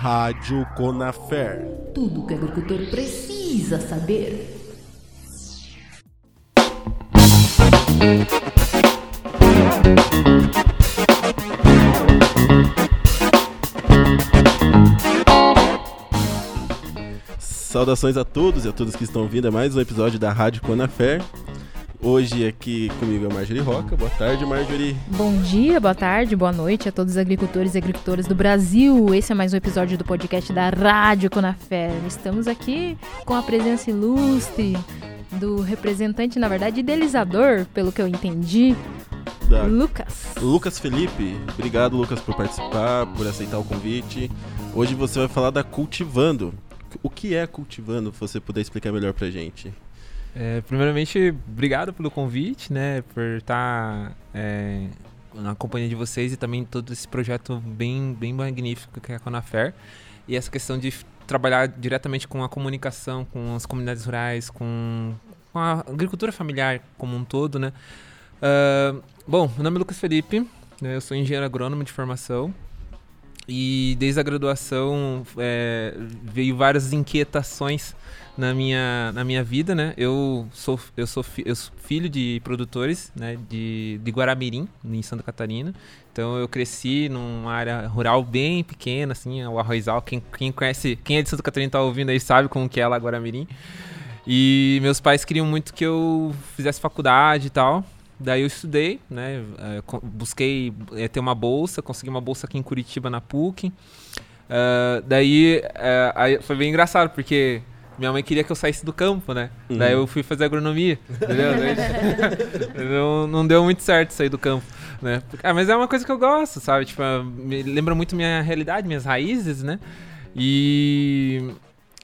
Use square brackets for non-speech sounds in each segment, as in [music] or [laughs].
Rádio Conafer. Tudo que o agricultor precisa saber. Saudações a todos e a todas que estão ouvindo a mais um episódio da Rádio Conafer. Hoje aqui comigo é Marjorie Roca. Boa tarde, Marjorie. Bom dia, boa tarde, boa noite a todos os agricultores e agricultoras do Brasil. Esse é mais um episódio do podcast da Rádio Conafer. Estamos aqui com a presença ilustre do representante, na verdade, idealizador, pelo que eu entendi, Da Lucas. Lucas Felipe. Obrigado, Lucas, por participar, por aceitar o convite. Hoje você vai falar da Cultivando. O que é Cultivando? Você puder explicar melhor pra gente. É, primeiramente, obrigado pelo convite, né? Por estar é, na companhia de vocês e também todo esse projeto bem, bem magnífico que é a Conafer. E essa questão de trabalhar diretamente com a comunicação, com as comunidades rurais, com, com a agricultura familiar como um todo, né? Ah, bom, meu nome é Lucas Felipe, né, eu sou engenheiro agrônomo de formação. E desde a graduação é, veio várias inquietações na minha, na minha vida, né? Eu sou, eu sou, fi- eu sou filho de produtores, né? De, de Guaramirim, em Santa Catarina. Então eu cresci numa área rural bem pequena, assim, o Arrozal. Quem, quem conhece, quem é de Santa Catarina e tá ouvindo aí sabe como que é lá Guaramirim. E meus pais queriam muito que eu fizesse faculdade e tal. Daí eu estudei, né? eh, busquei eh, ter uma bolsa, consegui uma bolsa aqui em Curitiba na PUC. Ah, daí aí foi bem engraçado, porque minha mãe queria que eu saísse do campo, né? Uhum. Daí eu fui fazer agronomia, entendeu? [laughs] Não, não deu muito certo sair do campo, né? Ah, mas é uma coisa que eu gosto, sabe? Tipo, me lembra muito minha realidade, minhas raízes, né? E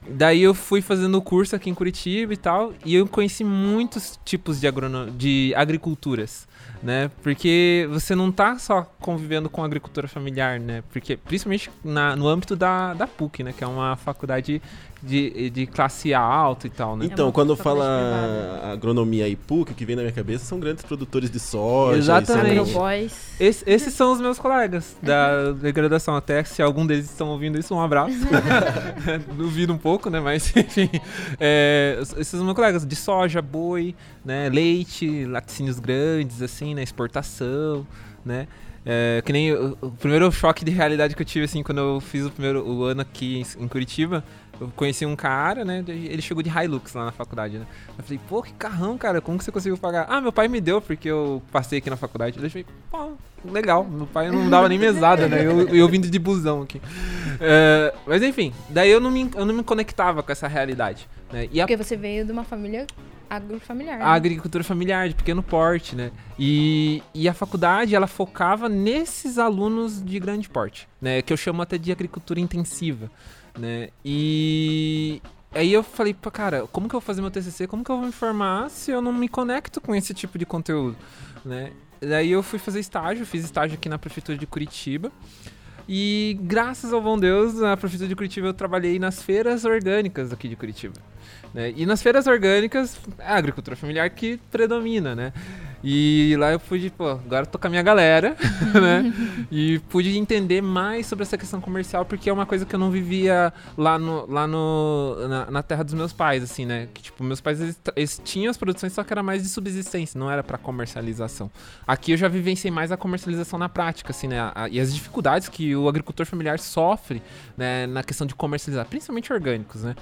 daí eu fui fazendo o curso aqui em Curitiba e tal, e eu conheci muitos tipos de, agrono de agriculturas, né? Porque você não tá só convivendo com agricultura familiar, né? Porque principalmente na, no âmbito da, da PUC, né? Que é uma faculdade de, de classe A alta e tal, né? Então, uma quando fala agronomia e PUC, o que vem na minha cabeça são grandes produtores de soja. Exatamente. Esse- esses são os meus colegas da, da graduação. Até se algum deles estão ouvindo isso, um abraço. [laughs] [laughs] Duvido um pouco, né? Mas, [laughs] enfim. é, esses são meus colegas de soja, boi, né? leite, laticínios grandes, assim, né? Exportação, né? É, que nem o, o primeiro choque de realidade que eu tive, assim, quando eu fiz o primeiro o ano aqui em, em Curitiba. Eu conheci um cara, né? Ele chegou de Hilux lá na faculdade, né? Eu falei, pô, que carrão, cara, como que você conseguiu pagar? Ah, meu pai me deu porque eu passei aqui na faculdade. Eu falei, pô, legal, meu pai não dava nem mesada, né? Eu, eu vindo de busão aqui. É, mas enfim, daí eu não, me, eu não me conectava com essa realidade, né? E a Porque você veio de uma família agrofamiliar. né? a agricultura familiar de pequeno porte, né? E, e a faculdade ela focava nesses alunos de grande porte, né? Que eu chamo até de agricultura intensiva, né? E aí eu falei, pô, cara, como que eu vou fazer meu TCC? Como que eu vou me formar se eu não me conecto com esse tipo de conteúdo, né? Daí eu fui fazer estágio, fiz estágio aqui na prefeitura de Curitiba. E graças ao bom Deus, na prefeitura de Curitiba eu trabalhei nas feiras orgânicas aqui de Curitiba. né? E nas feiras orgânicas, é a agricultura familiar que predomina, né? E lá eu pude, pô, agora tô com a minha galera, [laughs] né? E pude entender mais sobre essa questão comercial, porque é uma coisa que eu não vivia lá, no, lá no, na, na terra dos meus pais, assim, né? Que, tipo, meus pais, eles, eles tinham as produções, só que era mais de subsistência, não era pra comercialização. Aqui eu já vivenciei mais a comercialização na prática, assim, né? A- e as dificuldades que o agricultor familiar sofre, né? Na questão de comercializar, principalmente orgânicos, né?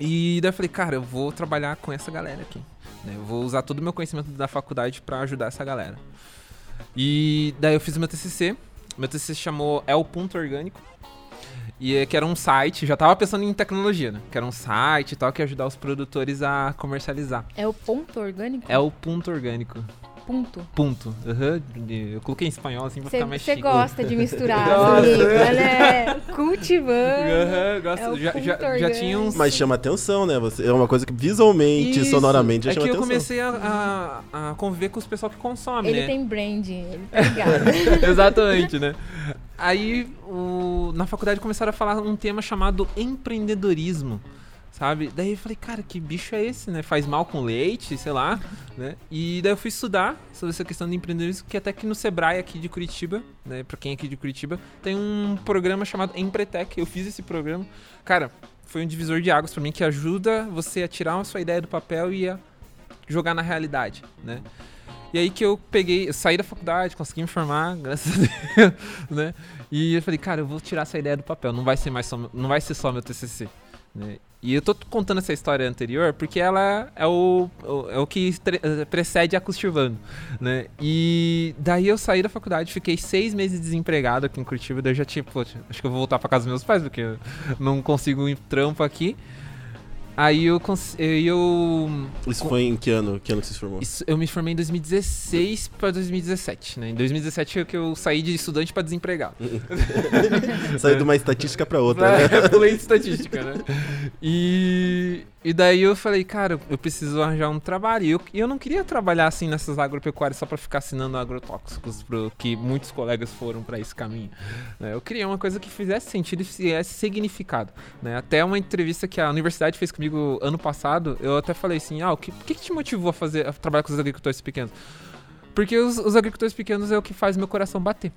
E daí eu falei, cara, eu vou trabalhar com essa galera aqui. Né? Eu vou usar todo o meu conhecimento da faculdade pra ajudar essa galera. E daí eu fiz o meu TCC. Meu TCC chamou É o Ponto Orgânico. E é que era um site, já tava pensando em tecnologia, né? Que era um site e tal que ia ajudar os produtores a comercializar. É o ponto orgânico? É o Ponto Orgânico. Ponto. Ponto. Aham. Eu coloquei em espanhol assim pra ficar mais Você gosta de misturar [laughs] as línguas, né? Cultivando. Aham, gosto. É o já, já, já tinha uns. Mas chama atenção, né? Você, é uma coisa que visualmente, Isso. sonoramente, já é chama que eu atenção. comecei a, a, a conviver com os pessoal que consome, Ele né? tem branding, ele [laughs] tá ligado. [laughs] Exatamente, né? Aí, o- na faculdade começaram a falar um tema chamado empreendedorismo, sabe? Daí eu falei, cara, que bicho é esse, né? Faz mal com leite, sei lá, né? E daí eu fui estudar sobre essa questão de empreendedorismo, que até que no Sebrae aqui de Curitiba, né? Pra quem é aqui de Curitiba, tem um programa chamado Empretec. Eu fiz esse programa. Cara, foi um divisor de águas para mim que ajuda você a tirar a sua ideia do papel e a jogar na realidade, né? E aí que eu peguei, eu saí da faculdade, consegui me formar, [laughs] graças a Deus, né? E eu falei, cara, eu vou tirar essa ideia do papel, não vai ser mais só, não vai ser só meu TCC, né? E eu tô contando essa história anterior porque ela é o, é o que precede a Cultivando, né? E daí eu saí da faculdade, fiquei seis meses desempregado aqui em Curitiba, daí eu já tinha, acho que eu vou voltar pra casa dos meus pais porque eu não consigo ir trampo aqui. Aí eu, eu. Isso foi em que ano? Que ano que você se formou? Isso, eu me formei em 2016 para 2017, né? Em 2017 é que eu saí de estudante para desempregado. [laughs] Saiu de uma estatística para outra, né? [laughs] Pulei de estatística, né? E, e daí eu falei, cara, eu preciso arranjar um trabalho. E eu, eu não queria trabalhar assim nessas agropecuárias só para ficar assinando agrotóxicos, pro, que muitos colegas foram para esse caminho. Né? Eu queria uma coisa que fizesse sentido e fizesse significado. Né? Até uma entrevista que a universidade fez comigo ano passado, eu até falei assim: ah, o que, que, que te motivou a fazer a trabalhar com os agricultores pequenos? Porque os, os agricultores pequenos é o que faz meu coração bater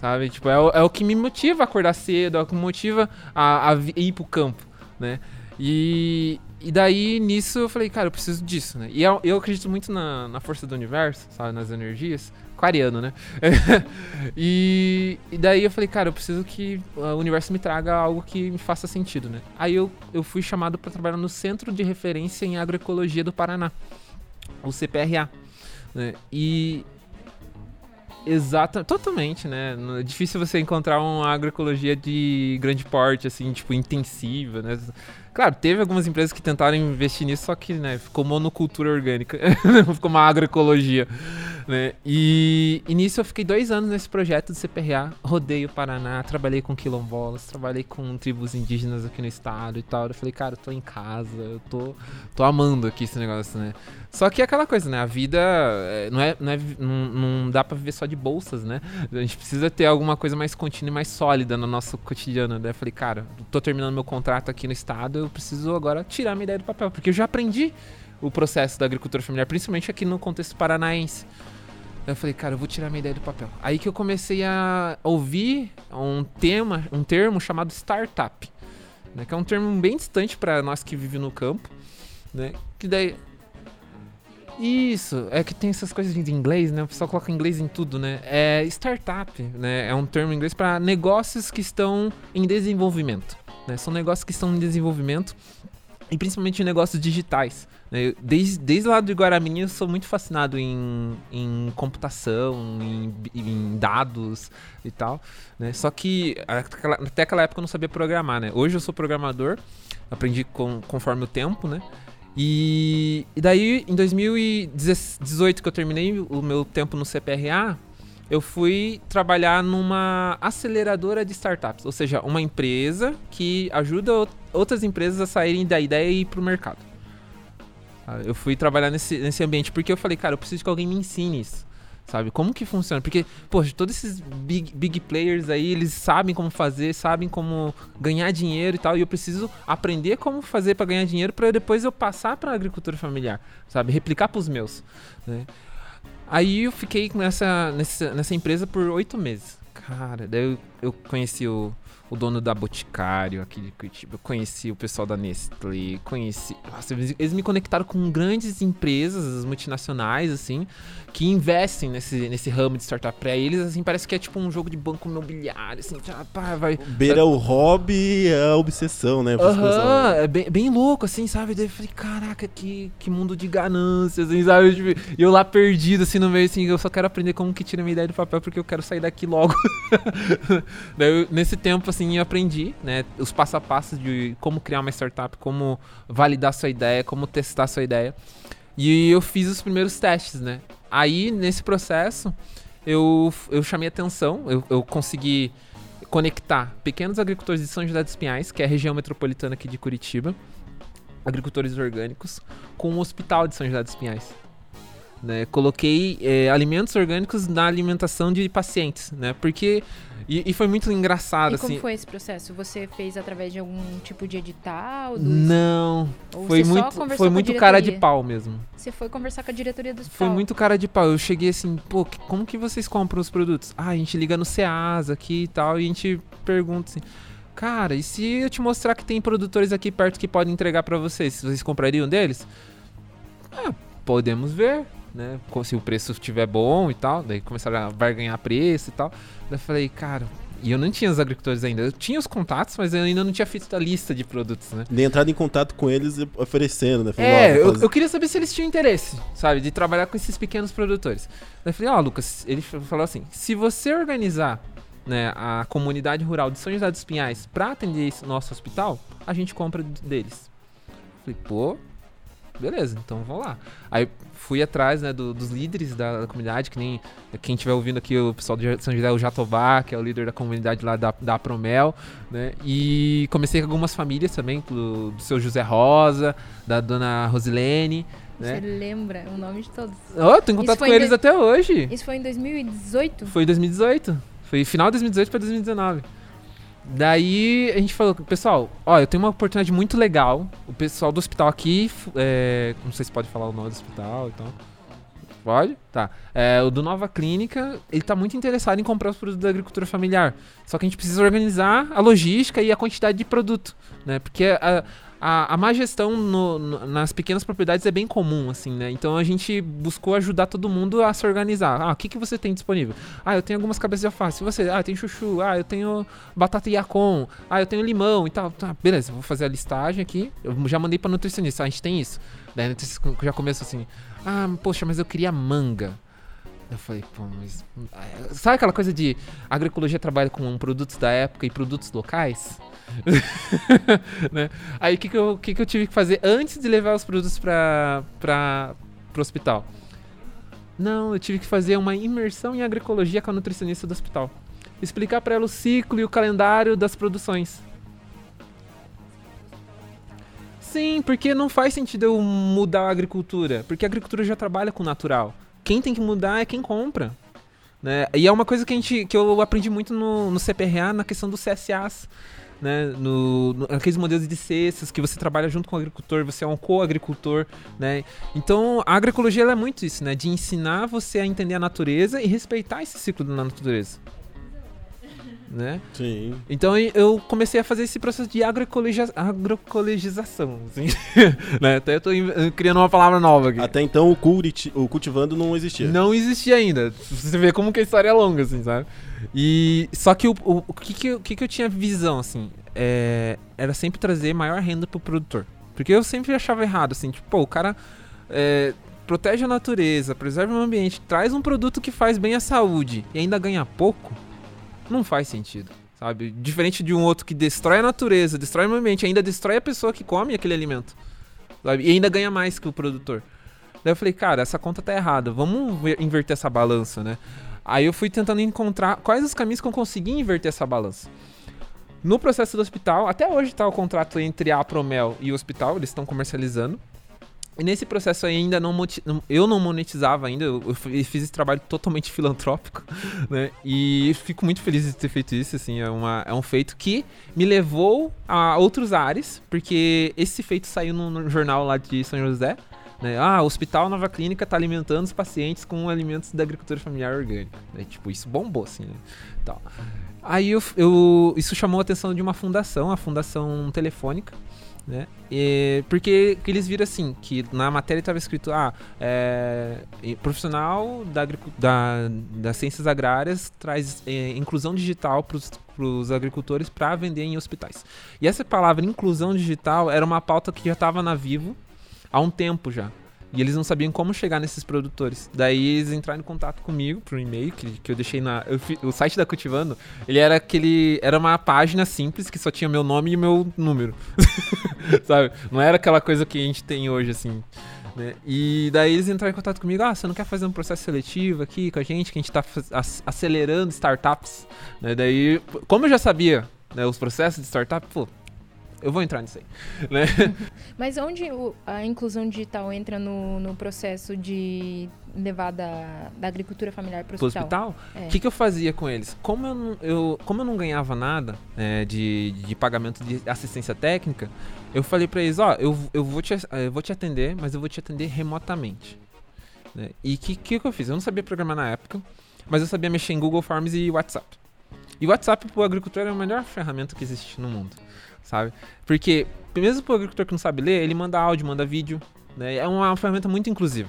sabe? Tipo, é o, é o que me motiva a acordar cedo, é o que me motiva a, a ir pro campo, né? E, e daí, nisso, eu falei, cara, eu preciso disso, né? E eu, eu acredito muito na, na força do universo, sabe? Nas energias. Aquariano, né? [laughs] e, e daí eu falei, cara, eu preciso que o universo me traga algo que me faça sentido, né? Aí eu, eu fui chamado para trabalhar no Centro de Referência em Agroecologia do Paraná, o CPRA. Né? E, Exato, totalmente, né? É difícil você encontrar uma agroecologia de grande porte, assim, tipo, intensiva, né? Claro, teve algumas empresas que tentaram investir nisso, só que, né, ficou monocultura orgânica, [laughs] ficou uma agroecologia, né? E, e nisso eu fiquei dois anos nesse projeto do CPRA, rodei o Paraná, trabalhei com quilombolas, trabalhei com tribos indígenas aqui no estado e tal. Eu falei, cara, eu tô em casa, eu tô, tô amando aqui esse negócio, né? Só que é aquela coisa, né? A vida é, não, é, não, é, não, não dá para viver só de bolsas, né? A gente precisa ter alguma coisa mais contínua e mais sólida no nosso cotidiano. Daí eu falei, cara, tô terminando meu contrato aqui no estado, eu preciso agora tirar minha ideia do papel, porque eu já aprendi o processo da agricultura familiar, principalmente aqui no contexto paranaense. Eu falei, cara, eu vou tirar minha ideia do papel. Aí que eu comecei a ouvir um tema, um termo chamado startup, né? Que é um termo bem distante para nós que vivemos no campo, né? Que daí isso, é que tem essas coisas de inglês, né? O pessoal coloca inglês em tudo, né? É startup, né? É um termo em inglês para negócios que estão em desenvolvimento. Né? São negócios que estão em desenvolvimento e principalmente negócios digitais. Né? Desde, desde lá do Guaramirim eu sou muito fascinado em, em computação, em, em dados e tal. Né? Só que até aquela época eu não sabia programar. Né? Hoje eu sou programador, aprendi com, conforme o tempo, né? E, e daí, em 2018, que eu terminei o meu tempo no CPRA, eu fui trabalhar numa aceleradora de startups, ou seja, uma empresa que ajuda outras empresas a saírem da ideia e ir para o mercado. Ah, eu fui trabalhar nesse, nesse ambiente porque eu falei, cara, eu preciso que alguém me ensine isso sabe? Como que funciona? Porque, poxa, todos esses big, big players aí, eles sabem como fazer, sabem como ganhar dinheiro e tal, e eu preciso aprender como fazer para ganhar dinheiro para depois eu passar para agricultura familiar, sabe? Replicar para os meus, né? Aí eu fiquei nessa, nessa, nessa empresa por oito meses. Cara, daí eu, eu conheci o, o dono da Boticário de Curitiba. Eu conheci o pessoal da Nestlé, conheci. Nossa, eles me conectaram com grandes empresas multinacionais, assim, que investem nesse, nesse ramo de startup. Pra eles, assim, parece que é tipo um jogo de banco imobiliário, assim, tipo, pá, vai. Beira o hobby a obsessão, né? Aham, é bem, bem louco, assim, sabe? Daí eu falei, caraca, que, que mundo de ganâncias, assim, sabe? Tipo, e eu lá perdido, assim, no meio, assim, eu só quero aprender como que tira minha ideia do papel porque eu quero sair daqui logo. [laughs] Daí, eu, nesse tempo, assim, eu aprendi, né, os passo a passo de como criar uma startup, como validar sua ideia, como testar sua ideia. E eu fiz os primeiros testes, né? Aí, nesse processo, eu, eu chamei atenção, eu, eu consegui conectar pequenos agricultores de São José dos Pinhais, que é a região metropolitana aqui de Curitiba, agricultores orgânicos, com o hospital de São José dos Pinhais. Né? Coloquei é, alimentos orgânicos na alimentação de pacientes, né? Porque e, e foi muito engraçado E assim. como foi esse processo? Você fez através de algum tipo de edital? Do... Não, Ou foi muito, foi muito cara de pau mesmo. Você foi conversar com a diretoria do hospital? Foi muito cara de pau. Eu cheguei assim, pô, como que vocês compram os produtos? Ah, a gente liga no Ceasa aqui e tal, e a gente pergunta assim, cara, e se eu te mostrar que tem produtores aqui perto que podem entregar pra vocês, vocês comprariam deles? Ah, podemos ver, né? Se o preço estiver bom e tal, daí começaram a barganhar preço e tal. Daí eu falei, cara, e eu não tinha os agricultores ainda. Eu tinha os contatos, mas eu ainda não tinha feito a lista de produtos, né? Nem entrado em contato com eles oferecendo, né? Ó, É, eu, eu queria saber se eles tinham interesse, sabe, de trabalhar com esses pequenos produtores. Daí eu falei, ó, Lucas, ele falou assim: se você organizar né, a comunidade rural de São José dos Pinhais pra atender esse nosso hospital, a gente compra deles. Falei, pô, beleza, então vamos lá. Aí fui atrás né, do- dos líderes da, da comunidade, que nem quem estiver ouvindo aqui, o pessoal de São José, o Jatobá, que é o líder da comunidade lá da, da Promel, né? E comecei com algumas famílias também, do, do seu José Rosa, da dona Rosilene, Você né? lembra o nome de todos? Oh, tô em contato com em eles dois- até hoje. Isso foi em 2018? Foi 2018. Foi final de 2018 para 2019. Daí a gente falou, pessoal, ó, eu tenho uma oportunidade muito legal. O pessoal do hospital aqui, é, não sei se pode falar o nome do hospital e tal. Pode? Tá. É, o do Nova Clínica, ele tá muito interessado em comprar os produtos da agricultura familiar. Só que a gente precisa organizar a logística e a quantidade de produto, né? Porque a, a, a má gestão no- no- nas pequenas propriedades é bem comum, assim, né? Então a gente buscou ajudar todo mundo a se organizar. Ah, o que, que você tem disponível? Ah, eu tenho algumas cabeças de alface. Você? Ah, tenho chuchu. Ah, eu tenho batata yacon. Ah, eu tenho limão e tal. Tá, beleza, vou fazer a listagem aqui. Eu já mandei pra nutricionista. Ah, a gente tem isso. Daí já começou assim. Ah, poxa, mas eu queria manga. Eu falei, pô, mas. ah, Sabe aquela coisa de agroecologia trabalha com produtos da época e produtos locais? [laughs] né? Aí o que, que, eu, que, que eu tive que fazer antes de levar os produtos para pro hospital? Não, eu tive que fazer uma imersão em agroecologia com a nutricionista do hospital. Explicar para ela o ciclo e o calendário das produções. Sim, porque não faz sentido eu mudar a agricultura, porque a agricultura já trabalha com o natural. Quem tem que mudar é quem compra. Né? E é uma coisa que, a gente, que eu aprendi muito no, no CPRA, na questão dos CSAs. Né? No, no, aqueles modelos de cestas que você trabalha junto com o agricultor, você é um co-agricultor. Né? Então a agroecologia é muito isso, né? de ensinar você a entender a natureza e respeitar esse ciclo da natureza. Né? Sim. Então eu comecei a fazer esse processo de agroecologia, agroecologização. Assim. [laughs] né? Até eu tô criando uma palavra nova aqui. Até então o, culti- o cultivando não existia. Não existia ainda. Você vê como que a história é longa, assim, sabe? E só que o, o, o que, que, eu- que que eu tinha visão, assim, é, era sempre trazer maior renda pro produtor. Porque eu sempre achava errado, assim, tipo, pô, o cara é, protege a natureza, preserva o ambiente, traz um produto que faz bem à saúde e ainda ganha pouco, não faz sentido. Sabe? Diferente de um outro que destrói a natureza, destrói o ambiente, ainda destrói a pessoa que come aquele alimento. Sabe? E ainda ganha mais que o produtor. Daí eu falei, cara, essa conta tá errada, vamos ver- inverter essa balança, né? Aí eu fui tentando encontrar quais os caminhos que eu consegui inverter essa balança. No processo do hospital, até hoje tá o contrato entre a Promel e o hospital, eles estão comercializando. E nesse processo aí ainda não, eu não monetizava ainda, eu, eu fi- fiz esse trabalho totalmente [laughs] filantrópico, né? E fico muito feliz de ter feito isso, assim, é, uma, é um feito que me levou a outros ares, porque esse feito saiu no, no jornal lá de São José, né? Ah, o Hospital Nova Clínica está alimentando os pacientes com alimentos da agricultura familiar orgânica. Né? Tipo, isso bombou, assim, né? Tal. Aí eu, eu- isso chamou a atenção de uma fundação, a Fundação Telefônica, né? E- porque que eles viram assim, que na matéria estava escrito, ah, é, profissional da, da- das ciências agrárias traz é, inclusão digital para os agricultores para vender em hospitais. E essa palavra inclusão digital era uma pauta que já estava na Vivo há um tempo já. E eles não sabiam como chegar nesses produtores. Daí eles entraram em contato comigo por um e-mail que, que eu deixei na. eu fi- o site da Cultivando, ele era aquele. Era uma página simples que só tinha meu nome e meu número. [laughs] Sabe? Não era aquela coisa que a gente tem hoje, assim. né? E daí eles entraram em contato comigo, ah, você não quer fazer um processo seletivo aqui com a gente, que a gente tá acelerando startups, né? Daí, como eu já sabia né, os processos de startup, pô, eu vou entrar nisso aí. [laughs] Né? [laughs] Mas onde o- a inclusão digital entra no, no processo de levar da, da agricultura familiar para o hospital? o É. que, que eu fazia com eles? Como eu não, eu, como eu não ganhava nada é, de, de pagamento de assistência técnica, eu falei pra eles, ó, eu, eu, vou te, eu vou te atender, mas eu vou te atender remotamente. né? E o que, que, que eu fiz? Eu não sabia programar na época, mas eu sabia mexer em Google Forms e WhatsApp. E o WhatsApp pro agricultor é a melhor ferramenta que existe no mundo, sabe? Porque, mesmo pro agricultor que não sabe ler, ele manda áudio, manda vídeo, né? É uma ferramenta muito inclusiva,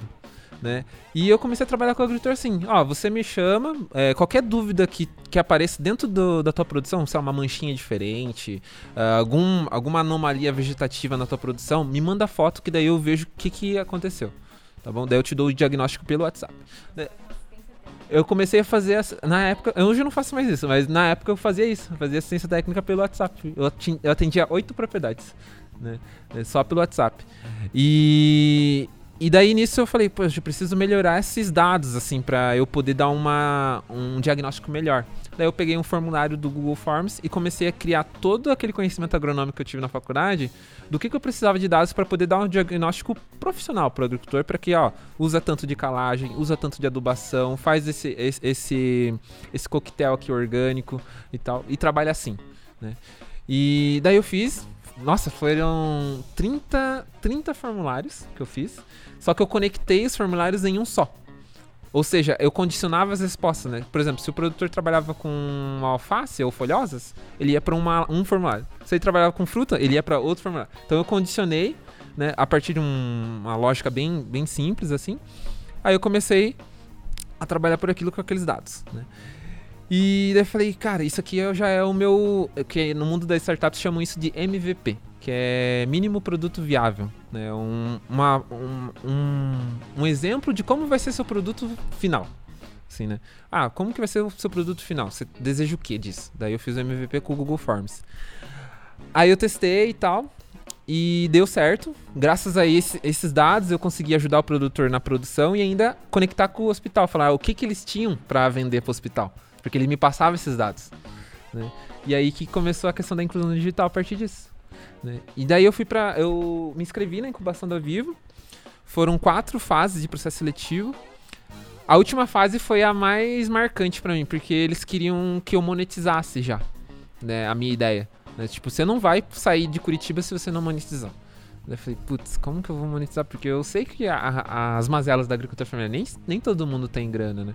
né? E eu comecei a trabalhar com o agricultor assim, ó, você me chama, é, qualquer dúvida que, que apareça dentro do- da tua produção, se é uma manchinha diferente, ah, algum, alguma anomalia vegetativa na tua produção, me manda foto que daí eu vejo o que, que aconteceu, tá bom? Daí eu te dou o diagnóstico pelo WhatsApp. né? Eu comecei a fazer, ass- na época, hoje eu não faço mais isso, mas na época eu fazia isso, fazia assistência técnica pelo WhatsApp. Eu, eu atendia oito propriedades, né? Só pelo WhatsApp. E, e daí nisso eu falei, poxa, eu preciso melhorar esses dados, assim, pra eu poder dar uma, um diagnóstico melhor. Daí eu peguei um formulário do Google Forms e comecei a criar todo aquele conhecimento agronômico que eu tive na faculdade do que, que eu precisava de dados para poder dar um diagnóstico profissional para o agricultor, para que, ó, usa tanto de calagem, usa tanto de adubação, faz esse, esse, esse, esse coquetel aqui orgânico e tal, e trabalha assim, né? E daí eu fiz, nossa, foram 30, 30 formulários que eu fiz, só que eu conectei os formulários em um só. Ou seja, eu condicionava as respostas, né? Por exemplo, se o produtor trabalhava com alface ou folhosas, ele ia para um formulário. Se ele trabalhava com fruta, ele ia para outro formulário. Então eu condicionei, né, a partir de um- uma lógica bem, bem simples assim. Aí eu comecei a trabalhar por aquilo com aqueles dados, né? E daí eu falei, cara, isso aqui já é o meu. que no mundo das startups chamam isso de MVP, que é mínimo produto viável. Né? Um, uma- um, um, um exemplo de como vai ser seu produto final. Assim, né? Ah, como que vai ser o seu produto final? Você deseja o que disso? Daí eu fiz o MVP com o Google Forms. Aí eu testei e tal. E deu certo. Graças a esse- esses dados, eu consegui ajudar o produtor na produção e ainda conectar com o hospital. Falar o que, que eles tinham para vender para o hospital. Porque ele me passava esses dados. né? E aí que começou a questão da inclusão digital a partir disso. né? E daí eu fui para Eu me inscrevi na incubação da Vivo. Foram quatro fases de processo seletivo. A última fase foi a mais marcante para mim, porque eles queriam que eu monetizasse já, né, a minha ideia. né? Tipo, você não vai sair de Curitiba se você não monetizar. Eu falei, putz, como que eu vou monetizar? Porque eu sei que a- a- as mazelas da agricultura familiar, nem, nem todo mundo tem grana, né?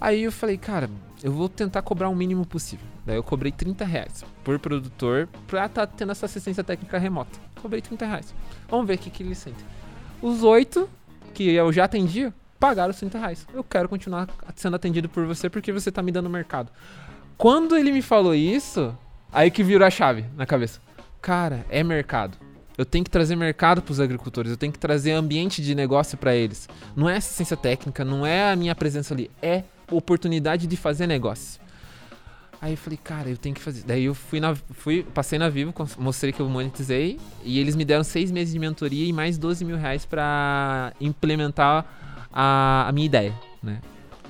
Aí eu falei, cara, eu vou tentar cobrar o mínimo possível. Daí eu cobrei 30 reais por produtor pra estar tendo essa assistência técnica remota. Cobrei 30 reais. Vamos ver o que, que eles sentem. Os oito que eu já atendia pagaram os 30 reais. Eu quero continuar sendo atendido por você porque você tá me dando mercado. Quando ele me falou isso, aí que virou a chave na cabeça. Cara, é mercado. Eu tenho que trazer mercado para os agricultores, eu tenho que trazer ambiente de negócio para eles. Não é assistência técnica, não é a minha presença ali, é oportunidade de fazer negócio. Aí eu falei, cara, eu tenho que fazer. Daí eu fui na, fui, passei na Vivo, mostrei que eu monetizei e eles me deram seis meses de mentoria e mais 12 mil reais para implementar a, a minha ideia, né?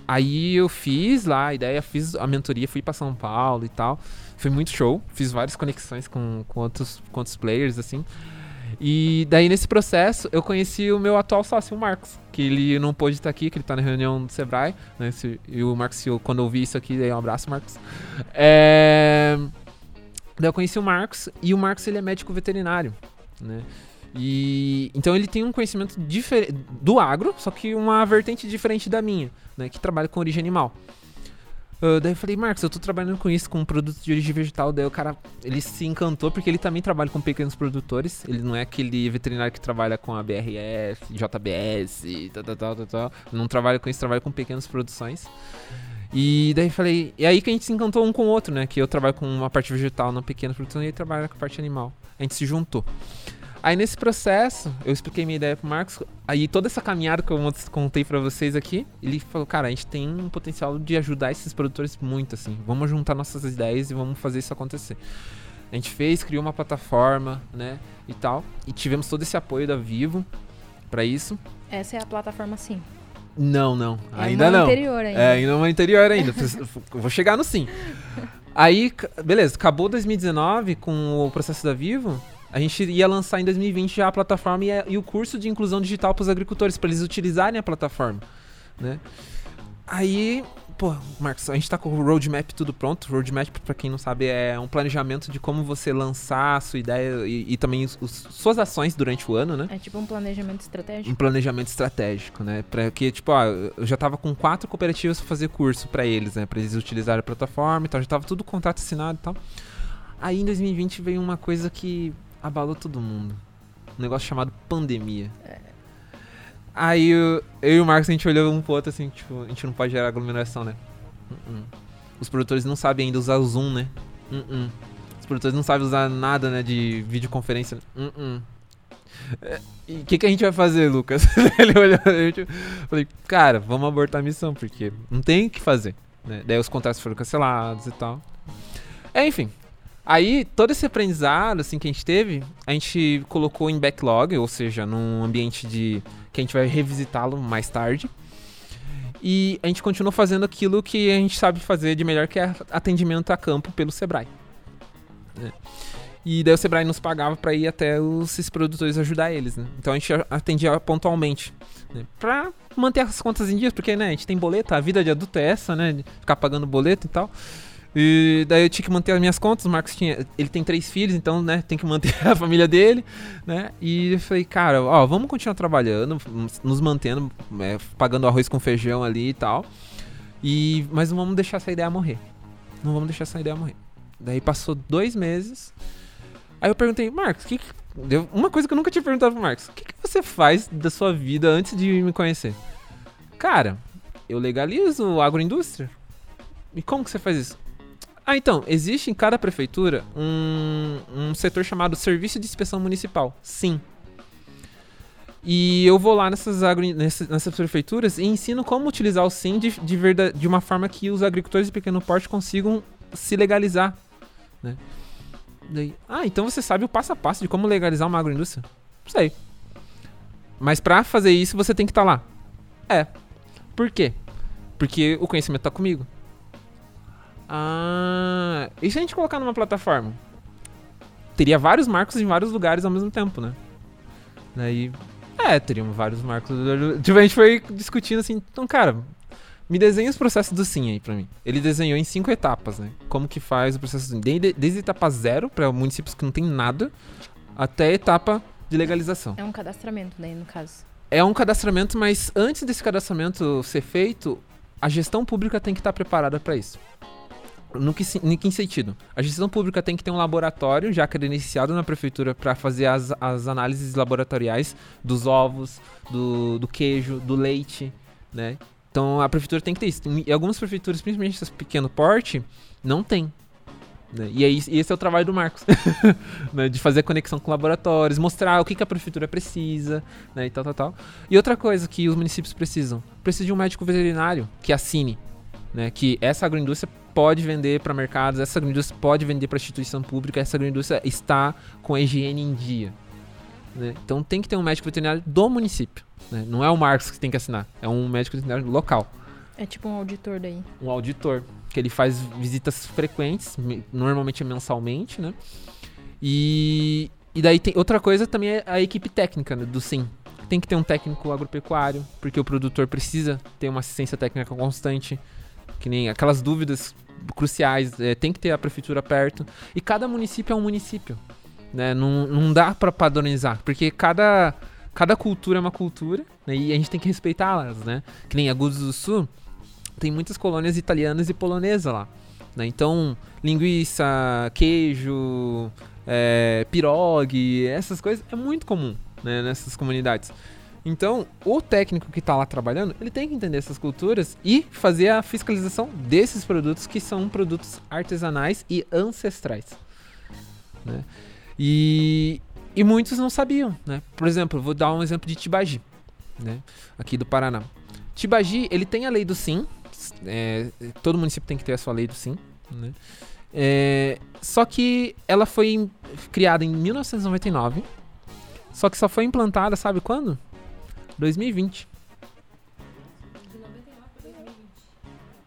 Aí eu fiz lá a ideia, fiz a mentoria, fui para São Paulo e tal. Foi muito show, fiz várias conexões com, com, outros, com outros players, assim. E daí nesse processo eu conheci o meu atual sócio, o Marcos, que ele não pôde estar aqui, que ele tá na reunião do Sebrae, né? E o Marcos, quando eu vi isso aqui, daí um abraço, Marcos. É... Daí eu conheci o Marcos, e o Marcos ele é médico veterinário, né? E então ele tem um conhecimento diferente do agro, só que uma vertente diferente da minha, né? Que trabalha com origem animal. Ah, daí eu falei, Marcos, eu tô trabalhando com isso, com produtos de origem vegetal. Daí o cara, ele se encantou porque ele também trabalha com pequenos produtores. Ele não é aquele veterinário que trabalha com a BRF, JBS, tal, tal, tal, tal, tal. Não trabalha com isso, trabalha com pequenas produções. E daí falei, e aí que a gente se encantou um com o outro, né? Que eu trabalho com uma parte vegetal na pequena produção e ele trabalha com a parte animal. A gente se juntou. Aí nesse processo, eu expliquei minha ideia pro Marcos. Aí toda essa caminhada que eu contei pra vocês aqui, ele falou, cara, a gente tem um potencial de ajudar esses produtores muito, assim. Vamos juntar nossas ideias e vamos fazer isso acontecer. A gente fez, criou uma plataforma, né, e tal. E tivemos todo esse apoio da Vivo pra isso. Essa é a plataforma sim. Não, não. É ainda uma não. anterior ainda. É, ainda no interior ainda. [laughs] Vou chegar no sim. Aí, beleza, acabou 2019 com o processo da Vivo. A gente ia lançar em 2020 já a plataforma e, a- e o curso de inclusão digital para os agricultores, para eles utilizarem a plataforma, né? Aí, pô, Marcos, a gente tá com o roadmap tudo pronto. Roadmap, para quem não sabe, é um planejamento de como você lançar a sua ideia e, e também os- os- suas ações durante o ano, né? É tipo um planejamento um estratégico. planejamento estratégico, né? Pra que, tipo, ó, eu já tava com quatro cooperativas pra fazer curso pra eles, né? Pra eles utilizarem a plataforma e tal. Já tava tudo contrato assinado e tal. Aí em 2020 veio uma coisa que abalou todo mundo. Um negócio chamado pandemia. Aí eu, eu e o Marcos, a gente olhou um pro outro assim, tipo, a gente não pode gerar aglomeração, né? Uh-uh. Os produtores não sabem ainda usar o Zoom, né? Uh-uh. Os produtores não sabem usar nada, né, de videoconferência. É, E o que, que a gente vai fazer, Lucas? [laughs] Ele olhou, eu falei, cara, vamos abortar a missão, porque não tem o que fazer. Né? Daí os contratos foram cancelados e tal. É, enfim. Aí, todo esse aprendizado assim, que a gente teve, a gente colocou em backlog, ou seja, num ambiente de que a gente vai revisitá-lo mais tarde. E a gente continuou fazendo aquilo que a gente sabe fazer de melhor, que é atendimento a campo pelo Sebrae. né? E daí o Sebrae nos pagava para ir até os esses produtores ajudar eles, né? Então a gente atendia pontualmente, né? Pra manter as contas em dias, porque, né, a gente tem boleto, a vida de adulto é essa, né? De ficar pagando boleto e tal. E daí eu tinha que manter as minhas contas, o Marcos tinha, ele tem três filhos, então, né, tem que manter [laughs] a família dele, né? E eu falei, cara, ó, vamos continuar trabalhando, nos mantendo, é, pagando arroz com feijão ali e tal. E, mas não vamos deixar essa ideia morrer. Não vamos deixar essa ideia morrer. Daí passou dois meses. Aí eu perguntei, Marcos, que que- uma coisa que eu nunca tinha perguntado pro Marcos: o que, que você faz da sua vida antes de me conhecer? Cara, eu legalizo agroindústria. E como que você faz isso? Ah, então, existe em cada prefeitura um, um setor chamado Serviço de Inspeção Municipal. Sim. E eu vou lá nessas, agri- nessas, nessas prefeituras e ensino como utilizar o SIM de, de, de uma forma que os agricultores de pequeno porte consigam se legalizar. Né? Daí, ah, então você sabe o passo a passo de como legalizar uma agroindústria? Sei. Mas pra fazer isso você tem que estar lá. É. Por quê? Porque o conhecimento tá comigo. Ah, e se a gente colocar numa plataforma? Teria vários marcos em vários lugares ao mesmo tempo, né? Daí, é, teriam vários marcos. Tipo, a gente foi discutindo assim, então, cara, me desenha os processos do SIM aí pra mim. Ele desenhou em cinco etapas, né? Como que faz o processo do SIM. Desde, desde a etapa zero, pra municípios que não tem nada, até a etapa de legalização. É um cadastramento, daí, no caso. É um cadastramento, mas antes desse cadastramento ser feito, a gestão pública tem que estar preparada para isso. No que, em que sentido? A gestão pública tem que ter um laboratório já credenciado na prefeitura para fazer as, as análises laboratoriais dos ovos, do, do queijo, do leite, né? Então a prefeitura tem que ter isso. E algumas prefeituras, principalmente essas pequeno porte, não tem. né? E aí, e esse é o trabalho do Marcos, [laughs] né? de fazer conexão com laboratórios, mostrar o que, que a prefeitura precisa, né? E tal, tal, tal. E outra coisa que os municípios precisam, precisa de um médico veterinário que assine, né? Que essa agroindústria pode vender para mercados, essa agroindústria pode vender para instituição pública, essa agroindústria está com a higiene em dia. né? Então tem que ter um médico veterinário do município. né? Não é o Marcos que tem que assinar, é um médico veterinário local É tipo um auditor daí. um auditor, que ele faz visitas frequentes, me- normalmente mensalmente, né? E, e daí tem outra coisa também é a equipe técnica né, do SIM. Tem que ter um técnico agropecuário, porque o produtor precisa ter uma assistência técnica constante, que nem aquelas dúvidas cruciais, é, tem que ter a prefeitura perto. E cada município é um município, né? Não, não dá para padronizar, porque cada cada cultura é uma cultura, né? E a gente tem que respeitá-las, né? Que nem Agudos do Sul, tem muitas colônias italianas e polonesas lá. né? Então, linguiça, queijo, é, pirogue, essas coisas é muito comum né, nessas comunidades. Então, o técnico que está lá trabalhando, ele tem que entender essas culturas e fazer a fiscalização desses produtos que são produtos artesanais e ancestrais. né? E, e muitos não sabiam, né? Por exemplo, vou dar um exemplo de Tibagi, né? Aqui do Paraná. Tibagi, ele tem a lei do sim. é, todo município tem que ter a sua lei do sim. Né? É, só que ela foi criada em 1999. Só que só foi implantada, sabe quando? 2020.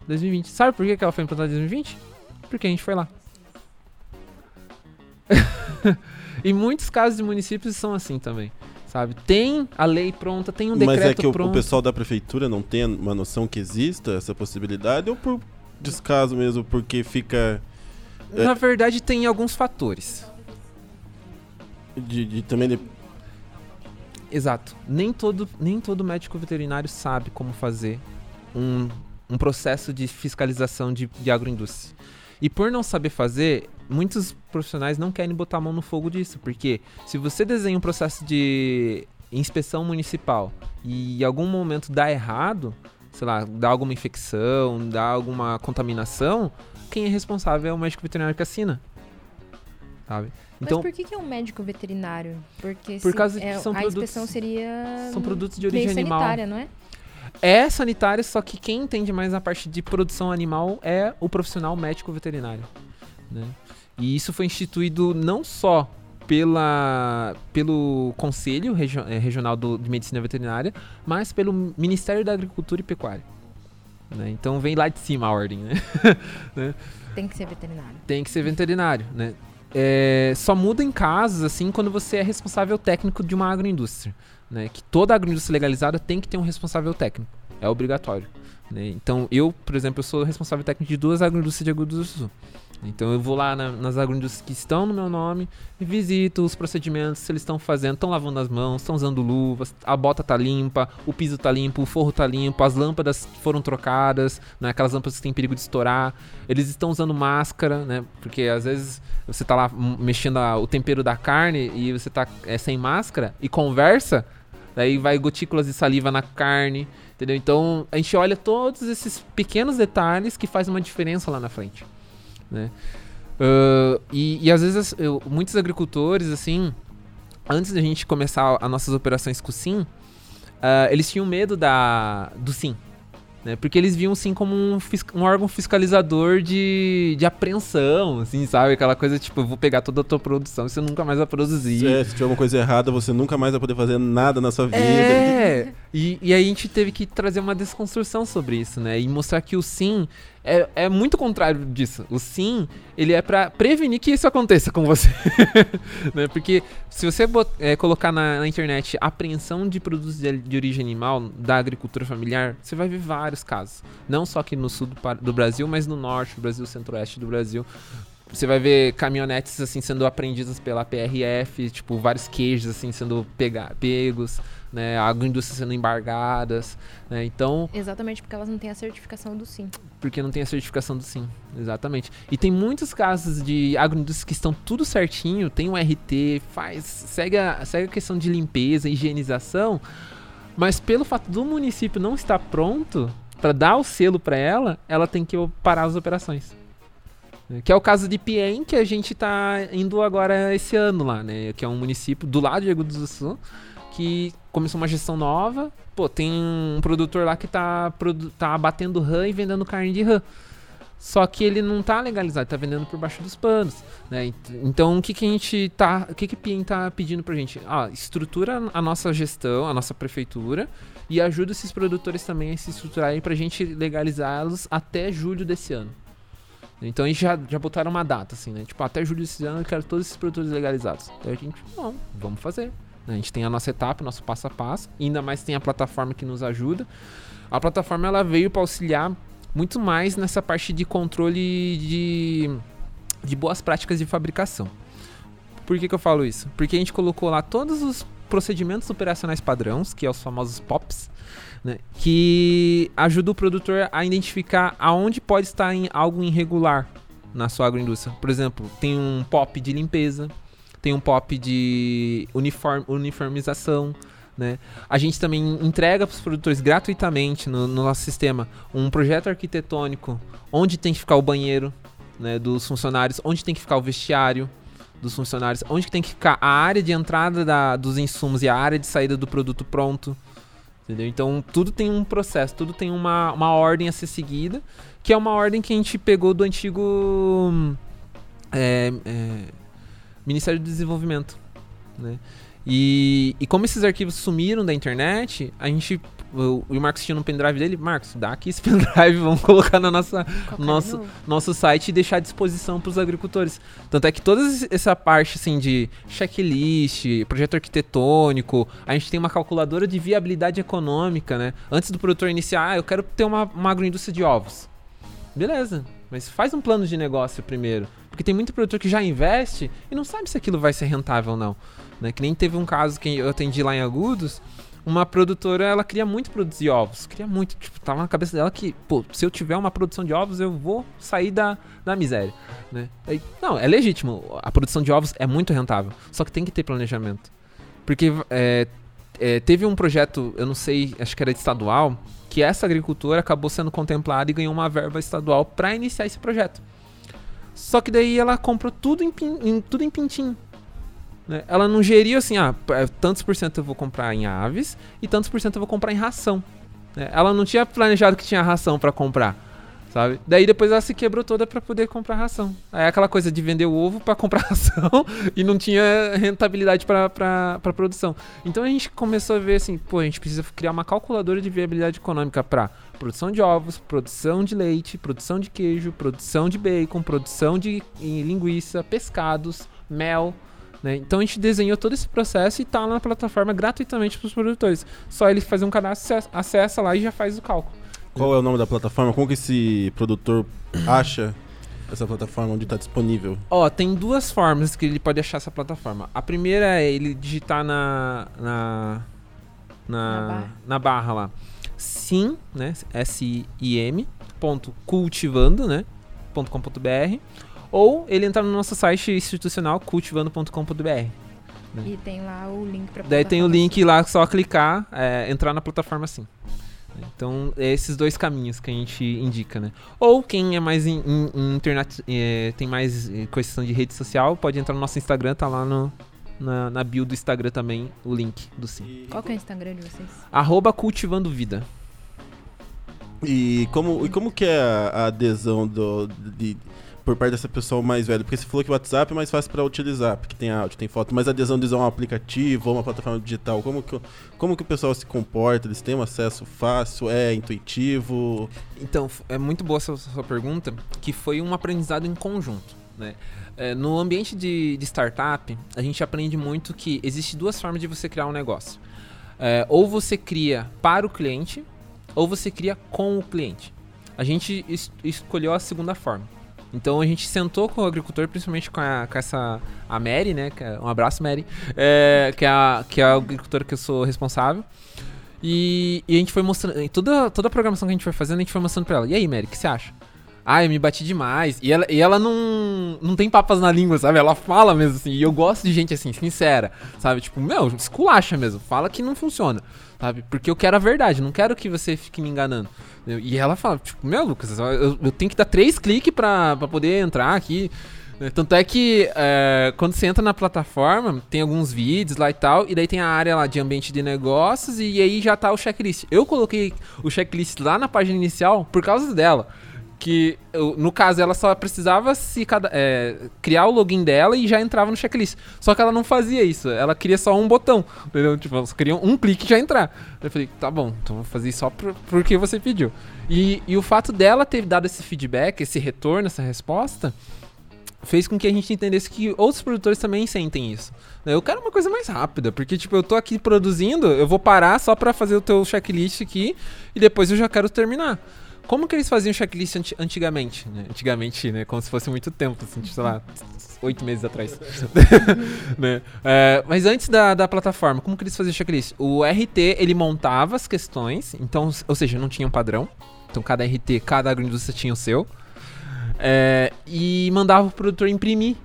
2020. Sabe por que ela foi implantada em 2020? Porque a gente foi lá. [laughs] e muitos casos de municípios são assim também. Sabe? Tem a lei pronta, tem um Mas decreto é que o, pronto. o pessoal da prefeitura não tem uma noção que exista essa possibilidade ou por descaso mesmo, porque fica Na verdade, tem alguns fatores. de, de também de- Exato. Nem todo, nem todo médico veterinário sabe como fazer um, um processo de fiscalização de, de agroindústria. E por não saber fazer, muitos profissionais não querem botar a mão no fogo disso. Porque se você desenha um processo de inspeção municipal e em algum momento dá errado, sei lá, dá alguma infecção, dá alguma contaminação, quem é responsável é o médico veterinário que assina. Sabe? Então, Mas por que, que é um médico veterinário? Porque Por se- causa é, que são a produtos- inspeção seria são produtos de origem animal. sanitária, não é? É sanitário, só que quem entende mais a parte de produção animal é o profissional médico veterinário. né? E isso foi instituído não só pela, pelo Conselho Regio- eh, Regional do- de Medicina Veterinária, mas pelo Ministério da Agricultura e Pecuária. né? Então vem lá de cima a ordem, né? [laughs] Tem que ser veterinário. Tem que ser veterinário, né? É, só muda em casos, assim, quando você é responsável técnico de uma agroindústria. Né? Que toda agroindústria legalizada tem que ter um responsável técnico. É obrigatório. né? Então, eu, por exemplo, eu sou responsável técnico de duas agroindústrias de Agudos do Sul. Então, eu vou lá na- nas agroindústrias que estão no meu nome, e visito os procedimentos, se eles estão fazendo, estão lavando as mãos, estão usando luvas, a bota tá limpa, o piso tá limpo, o forro tá limpo, as lâmpadas foram trocadas, né? aquelas lâmpadas que têm perigo de estourar, eles estão usando máscara, né? Porque às vezes você tá lá mexendo a- o tempero da carne e você tá é, sem máscara e conversa, daí vai gotículas de saliva na carne, entendeu? Então a gente olha todos esses pequenos detalhes que fazem uma diferença lá na frente, né? Ah, e, e às vezes eu- muitos agricultores, assim, antes da gente começar as nossas operações com o SIM, ah, eles tinham medo da, do SIM. Né? Porque eles viam SIM como um, um órgão fiscalizador de, de apreensão, assim, sabe? Aquela coisa tipo, eu vou pegar toda a tua produção e você nunca mais vai produzir. é, se tiver alguma coisa errada, você nunca mais vai poder fazer nada na sua vida. É, e, e aí a gente teve que trazer uma desconstrução sobre isso, né? E mostrar que o sim é, é muito contrário disso. O sim, ele é pra prevenir que isso aconteça com você. [laughs] né? Porque se você bot- é, colocar na, na internet apreensão de produtos de, de origem animal da agricultura familiar, você vai ver vários casos. Não só aqui no sul do, do Brasil, mas no norte do Brasil, centro-oeste do Brasil. Você vai ver caminhonetes assim sendo apreendidas pela PRF, tipo vários queijos assim sendo pega pegos, né, agroindústrias sendo embargadas, né? Então, Exatamente porque elas não têm a certificação do sim. porque não tem a certificação do sim, exatamente. E tem muitos casos de agroindústrias que estão tudo certinho, tem um RT, faz, segue a, segue a questão de limpeza, higienização, mas pelo fato do município não estar pronto para dar o selo para ela, ela tem que parar as operações. Né? Que é o caso de Piem, que a gente tá indo agora esse ano lá, né? Que é um município do lado de Agudos do Sul, que começou uma gestão nova. Pô, tem um produtor lá que tá, tá abatendo rã e vendendo carne de rã. Só que ele não tá legalizado, tá vendendo por baixo dos panos, né? Ent- Então, o que que a gente tá, o que que Piem tá pedindo pra gente? Ah, estrutura a nossa gestão, a nossa prefeitura e ajuda esses produtores também a se estruturarem pra gente legalizá-los até julho desse ano. Então eles já, já botaram uma data, assim, né? Tipo, até julho desse ano eu quero todos esses produtores legalizados. Então a gente, não, vamos fazer. A gente tem a nossa etapa, nosso passo a passo. Ainda mais tem a plataforma que nos ajuda. A plataforma ela veio para auxiliar muito mais nessa parte de controle de, de boas práticas de fabricação. Por que, que eu falo isso? Porque a gente colocou lá todos os procedimentos operacionais padrões, que é os famosos POPs, né, que ajuda o produtor a identificar aonde pode estar em algo irregular na sua agroindústria. Por exemplo, tem um POP de limpeza, tem um POP de uniform, uniformização, né? A gente também entrega para os produtores gratuitamente no, no nosso sistema um projeto arquitetônico onde tem que ficar o banheiro né, dos funcionários, onde tem que ficar o vestiário dos funcionários, onde tem que ficar a área de entrada da- dos insumos e a área de saída do produto pronto. Entendeu? Então tudo tem um processo, tudo tem uma, uma ordem a ser seguida, que é uma ordem que a gente pegou do antigo hum, é, é, Ministério do Desenvolvimento. Né? E, e como esses arquivos sumiram da internet, a gente. O, o Marcos tinha no pendrive dele, Marcos, dá aqui esse [laughs] pendrive, vamos colocar na nossa, nosso, novo. nosso site e deixar à disposição para os agricultores. Tanto é que toda essa parte assim de checklist, projeto arquitetônico, a gente tem uma calculadora de viabilidade econômica, né? Antes do produtor iniciar, ah, eu quero ter uma, uma agroindústria de ovos. Beleza, mas faz um plano de negócio primeiro. Porque tem muito produtor que já investe e não sabe se aquilo vai ser rentável ou não. Né? Que nem teve um caso que eu atendi lá em Agudos, uma produtora, ela queria muito produzir ovos. Queria muito, tipo, tava na cabeça dela que, pô, se eu tiver uma produção de ovos, eu vou sair da, da miséria, né? Aí, não, é legítimo. A produção de ovos é muito rentável. Só que tem que ter planejamento. Porque é, é, teve um projeto, eu não sei, acho que era estadual, que essa agricultora acabou sendo contemplada e ganhou uma verba estadual para iniciar esse projeto. Só que daí ela comprou tudo em, em- tudo em pintinho. né? Ela não geriu assim, ah, é, tantos por cento eu vou comprar em aves e tantos por cento eu vou comprar em ração. né? Ela não tinha planejado que tinha ração para comprar, sabe? Daí depois ela se quebrou toda para poder comprar ração. Aí é aquela coisa de vender o ovo para comprar [laughs] ração e não tinha rentabilidade para produção. Então a gente começou a ver assim, pô, a gente precisa criar uma calculadora de viabilidade econômica para produção de ovos, produção de leite, produção de queijo, produção de bacon, produção de linguiça, pescados, mel. né? Então a gente desenhou todo esse processo e tá na plataforma gratuitamente para os produtores. Só ele fazer um cadastro, acessa lá e já faz o cálculo. Qual é o nome da plataforma? Como que esse produtor acha essa plataforma onde está disponível? Ó, tem duas formas que ele pode achar essa plataforma. A primeira é ele digitar na na Na na, barra. na barra lá. Sim, né? S-I-M ponto cultivando, né? ponto .com.br ou ele entrar no nosso site institucional cultivando.com.br. E tem lá o link pra Daí tem o link lá, só clicar, é, entrar na plataforma assim. Então, é esses dois caminhos que a gente indica, né? Ou quem é mais em, em- em internet, é, tem mais questão de rede social, pode entrar no nosso Instagram, tá lá no, na, na bio do Instagram também o link do sim. Qual que é o Instagram de vocês? Arroba cultivando vida. E como, e como que é a, a adesão do, de, por parte dessa pessoa mais velha? Porque você falou que o WhatsApp é mais fácil para utilizar, porque tem áudio, tem foto, mas adesão a um aplicativo ou uma plataforma digital, como que, como que o pessoal se comporta? Eles têm um acesso fácil, é intuitivo? Então, é muito boa essa sua pergunta, que foi um aprendizado em conjunto, né? É, no ambiente de, de startup, a gente aprende muito que existe duas formas de você criar um negócio. É, ou você cria para o cliente, ou você cria com o cliente. A gente es- escolheu a segunda forma. Então a gente sentou com o agricultor, principalmente com, a, com essa a Mary, né? é- um abraço, Mary, é, que, é a, que é a agricultora que eu sou responsável. E, e a gente foi mostrando. Toda, toda a programação que a gente foi fazendo, a gente foi mostrando pra ela. E aí, Mary, o que você acha? Ah, eu me bati demais. E ela, e ela não, não tem papas na língua, sabe? Ela fala mesmo assim. E eu gosto de gente assim, sincera, sabe? Tipo, meu, esculacha mesmo. Fala que não funciona, sabe? Porque eu quero a verdade, não quero que você fique me enganando. E ela fala, tipo, meu, Lucas, eu, eu tenho que dar três cliques pra, pra poder entrar aqui. né? Tanto é que é, quando você entra na plataforma, tem alguns vídeos lá e tal, e daí tem a área lá de ambiente de negócios, e aí já tá o checklist. Eu coloquei o checklist lá na página inicial por causa dela. Que, no caso, ela só precisava se é, criar o login dela e já entrava no checklist. Só que ela não fazia isso. Ela queria só um botão. Entendeu? Tipo, ela só queria um clique e já entrar. Eu falei, tá bom, então vou fazer só por, porque você pediu. E, e o fato dela ter dado esse feedback, esse retorno, essa resposta, fez com que a gente entendesse que outros produtores também sentem isso. Eu quero uma coisa mais rápida, porque tipo, eu tô aqui produzindo, eu vou parar só pra fazer o teu checklist aqui e depois eu já quero terminar. Como que eles faziam checklist anti- antigamente? né? Antigamente, né? Como se fosse muito tempo, assim, sei lá, oito meses atrás. [laughs] né? É, mas antes da, da plataforma, como que eles faziam checklist? O RT, ele montava as questões, então, ou seja, não tinha um padrão. Então, cada RT, cada agroindústria tinha o seu. É, e mandava o produtor imprimir.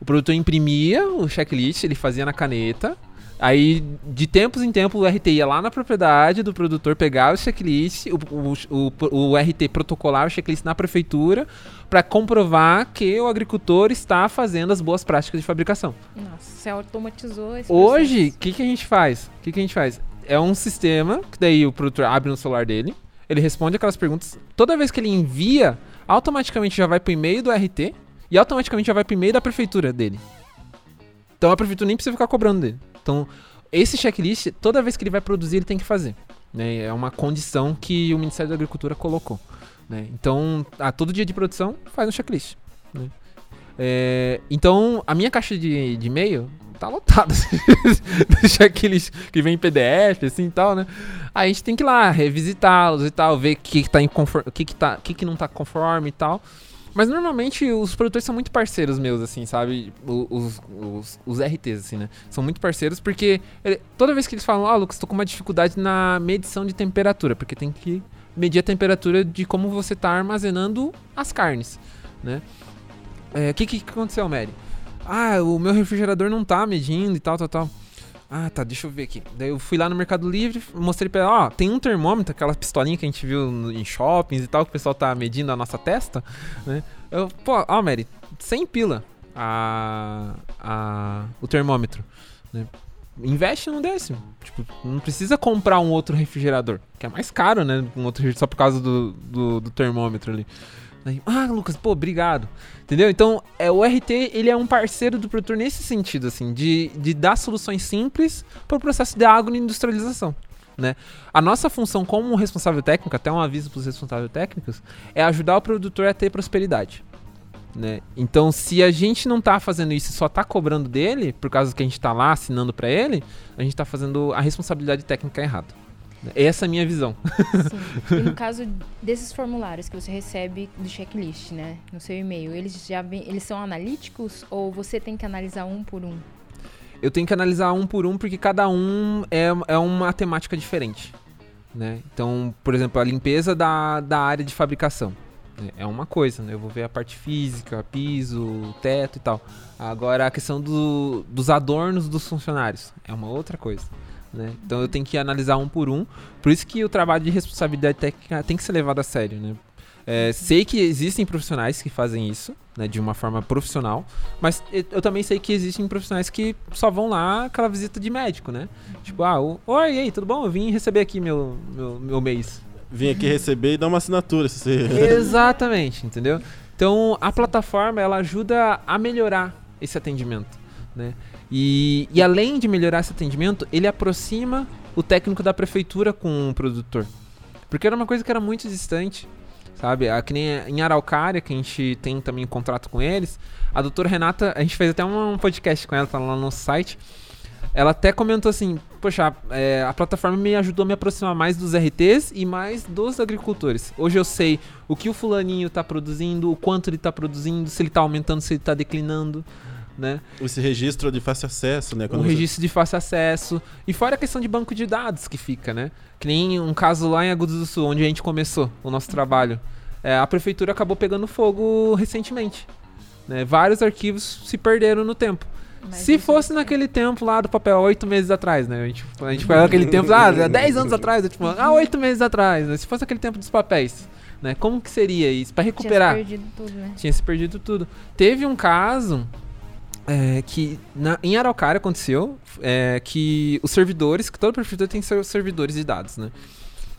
O produtor imprimia o checklist, ele fazia na caneta. Aí, de tempos em tempos, o RT ia lá na propriedade do produtor, pegar o checklist, o, o, o, o RT protocolar o checklist na prefeitura para comprovar que o agricultor está fazendo as boas práticas de fabricação. Nossa, você automatizou esse Hoje, o que, que a gente faz? O que, que a gente faz? É um sistema que daí o produtor abre no celular dele, ele responde aquelas perguntas. Toda vez que ele envia, automaticamente já vai pro e-mail do RT e automaticamente já vai pro e-mail da prefeitura dele. Então a prefeitura nem precisa ficar cobrando dele. Então, esse checklist, toda vez que ele vai produzir, ele tem que fazer. Né? É uma condição que o Ministério da Agricultura colocou. Né? Então, a todo dia de produção, faz um checklist. Né? É, então, a minha caixa de, de e-mail tá lotada [laughs] de checklist que vem em PDF, assim e tal, né? Aí a gente tem que ir lá, revisitá-los e tal, ver o que, que, tá o que, que, tá, que, que não tá conforme e tal. Mas normalmente os produtores são muito parceiros meus, assim, sabe? Os, os, os RTs, assim, né? São muito parceiros porque ele, toda vez que eles falam, ah, Lucas, tô com uma dificuldade na medição de temperatura, porque tem que medir a temperatura de como você tá armazenando as carnes, né? O é, que, que aconteceu, Mary? Ah, o meu refrigerador não tá medindo e tal, tal, tal. Ah, tá, deixa eu ver aqui. Daí eu fui lá no Mercado Livre, mostrei pra ela, ó, tem um termômetro, aquela pistolinha que a gente viu em shoppings e tal, que o pessoal tá medindo a nossa testa, né? Eu, pô, ó, Mary, sem pila a, a, o termômetro, né? Investe num desse. Tipo, não precisa comprar um outro refrigerador, que é mais caro, né? Um outro só por causa do, do, do termômetro ali. Ah, Lucas, pô, obrigado. Entendeu? Então, é, o RT, ele é um parceiro do produtor nesse sentido, assim, de, de dar soluções simples para o processo de agroindustrialização. Né? A nossa função como responsável técnico, até um aviso para os responsáveis técnicos, é ajudar o produtor a ter prosperidade. Né? Então, se a gente não está fazendo isso e só está cobrando dele, por causa que a gente está lá assinando para ele, a gente está fazendo a responsabilidade técnica errada. Essa é a minha visão. Sim. E no [laughs] caso desses formulários que você recebe do checklist, né, no seu e-mail, eles já vem, eles são analíticos ou você tem que analisar um por um? Eu tenho que analisar um por um porque cada um é, é uma temática diferente, né? Então, por exemplo, a limpeza da, da área de fabricação né, é uma coisa, né? Eu vou ver a parte física, piso, teto e tal. Agora a questão do, dos adornos dos funcionários é uma outra coisa. Né? Então eu tenho que analisar um por um. Por isso que o trabalho de responsabilidade técnica tem que ser levado a sério. Né? É, sei que existem profissionais que fazem isso, né, de uma forma profissional, mas eu também sei que existem profissionais que só vão lá aquela visita de médico, né? Tipo, ah, o, oi, e aí, tudo bom? Eu vim receber aqui meu, meu, meu mês. Vim aqui receber e dar uma assinatura, se você... [laughs] Exatamente, entendeu? Então, a plataforma, ela ajuda a melhorar esse atendimento, né? E, e além de melhorar esse atendimento, ele aproxima o técnico da prefeitura com o produtor. Porque era uma coisa que era muito distante, sabe? A, que nem em Araucária, que a gente tem também contrato com eles. A doutora Renata, a gente fez até um podcast com ela, tá lá no nosso site. Ela até comentou assim: Poxa, é, a plataforma me ajudou a me aproximar mais dos RTs e mais dos agricultores. Hoje eu sei o que o fulaninho está produzindo, o quanto ele está produzindo, se ele está aumentando, se ele está declinando né? Esse registro de fácil acesso, né? Quando você... registro de fácil acesso. E fora a questão de banco de dados que fica, né? Que nem um caso lá em Agudos do Sul, onde a gente começou o nosso trabalho. É, a prefeitura acabou pegando fogo recentemente. Né? Vários arquivos se perderam no tempo. Mas se fosse naquele tempo lá do papel, oito meses atrás, né? A gente, a gente foi naquele tempo, ah, dez anos atrás, tipo, ah, oito meses atrás, né? Se fosse aquele tempo dos papéis, né? Como que seria isso? para recuperar. Tinha se perdido tudo, né? Tinha se perdido tudo. Teve um caso é, que na, em Araucária aconteceu é, que os servidores, que toda prefeitura tem seus servidores de dados, né?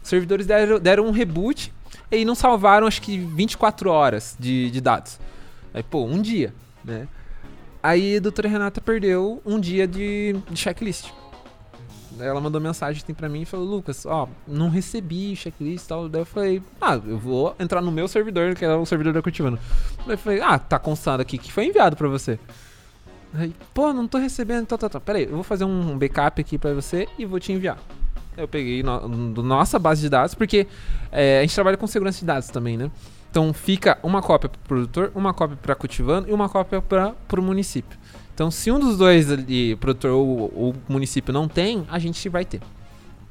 Os servidores deram, deram um reboot e não salvaram acho que 24 horas de, de dados. Aí, pô, um dia, né? Aí a doutora Renata perdeu um dia de, de checklist. Ela mandou mensagem assim, pra mim e falou, Lucas, ó, não recebi checklist e tal. Daí eu falei, ah, eu vou entrar no meu servidor, que é o servidor da Cultivando. Daí eu falei, ah, tá constando aqui que foi enviado pra você. Aí, pô, não tô recebendo, tá, tá, tá. Pera aí, eu vou fazer um backup aqui pra você e vou te enviar. Eu peguei no, nossa base de dados, porque é, a gente trabalha com segurança de dados também, né? Então fica uma cópia pro produtor, uma cópia para cultivando e uma cópia para pro município. Então se um dos dois ali, produtor ou, ou município não tem, a gente vai ter.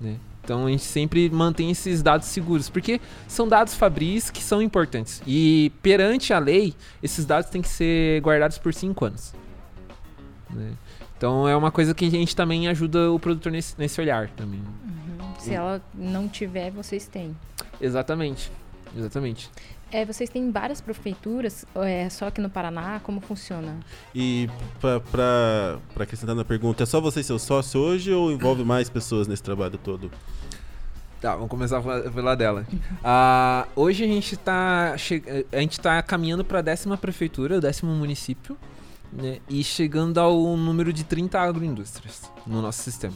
Né? Então a gente sempre mantém esses dados seguros, porque são dados fabris que são importantes. E perante a lei, esses dados têm que ser guardados por 5 anos. Né? Então é uma coisa que a gente também ajuda o produtor nesse, nesse olhar também. Uhum. Se e... ela não tiver, vocês têm. Exatamente. Exatamente. É, vocês têm várias prefeituras, é só aqui no Paraná, como funciona? E para acrescentar na pergunta, é só você e seu sócio hoje ou envolve [clears throat] mais pessoas nesse trabalho todo? Tá, vamos começar a falar dela. Uh, hoje a gente está a gente tá caminhando para a décima prefeitura, o décimo município. Né, e chegando ao número de 30 agroindústrias no nosso sistema.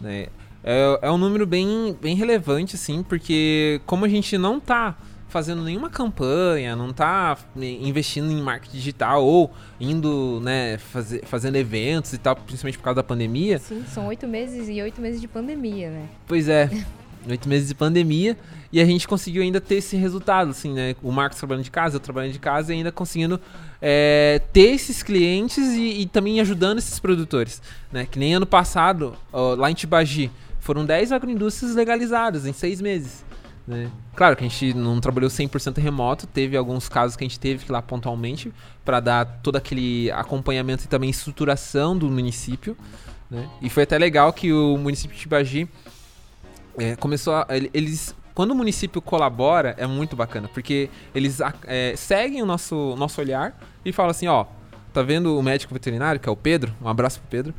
Né. É, é um número bem, bem relevante, assim, porque como a gente não está fazendo nenhuma campanha, não está investindo em marketing digital ou indo, né, fazer, fazendo eventos e tal, principalmente por causa da pandemia. Sim, são oito meses e oito meses de pandemia, né? Pois é. [laughs] Oito meses de pandemia e a gente conseguiu ainda ter esse resultado, assim, né? O Marcos trabalhando de casa, eu trabalhando de casa e ainda conseguindo é, ter esses clientes e, e, também ajudando esses produtores, né? Que nem ano passado, ó, lá em Tibagi, foram 10 agroindústrias legalizadas em seis meses. Né? Claro que a gente não trabalhou 100% remoto, teve alguns casos que a gente teve que ir lá pontualmente para dar todo aquele acompanhamento e também estruturação do município. Né? E foi até legal que o município de Tibagi é, começou a, eles quando o município colabora é muito bacana porque eles é, seguem o nosso nosso olhar e falam assim ó tá vendo o médico veterinário que é o Pedro um abraço pro Pedro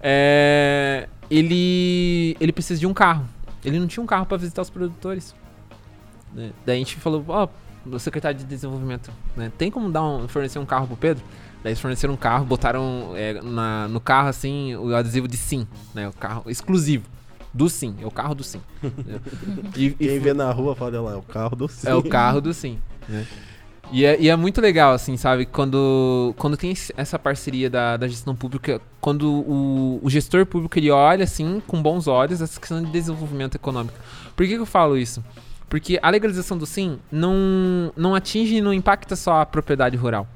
é, ele ele precisa de um carro ele não tinha um carro para visitar os produtores né? daí a gente falou ó o secretário de desenvolvimento né? tem como dar um, fornecer um carro pro Pedro Daí eles forneceram um carro, botaram é, na, no carro assim o adesivo de sim, né? O carro exclusivo. Do sim, é o carro do sim. [laughs] e, Quem e, vê na rua fala lá, é o carro do sim. É o carro do sim. Né? E, é, e é muito legal, assim, sabe? Quando, quando tem essa parceria da, da gestão pública, quando o, o gestor público ele olha, assim, com bons olhos, essa questão de desenvolvimento econômico. Por que, que eu falo isso? Porque a legalização do sim não, não atinge e não impacta só a propriedade rural,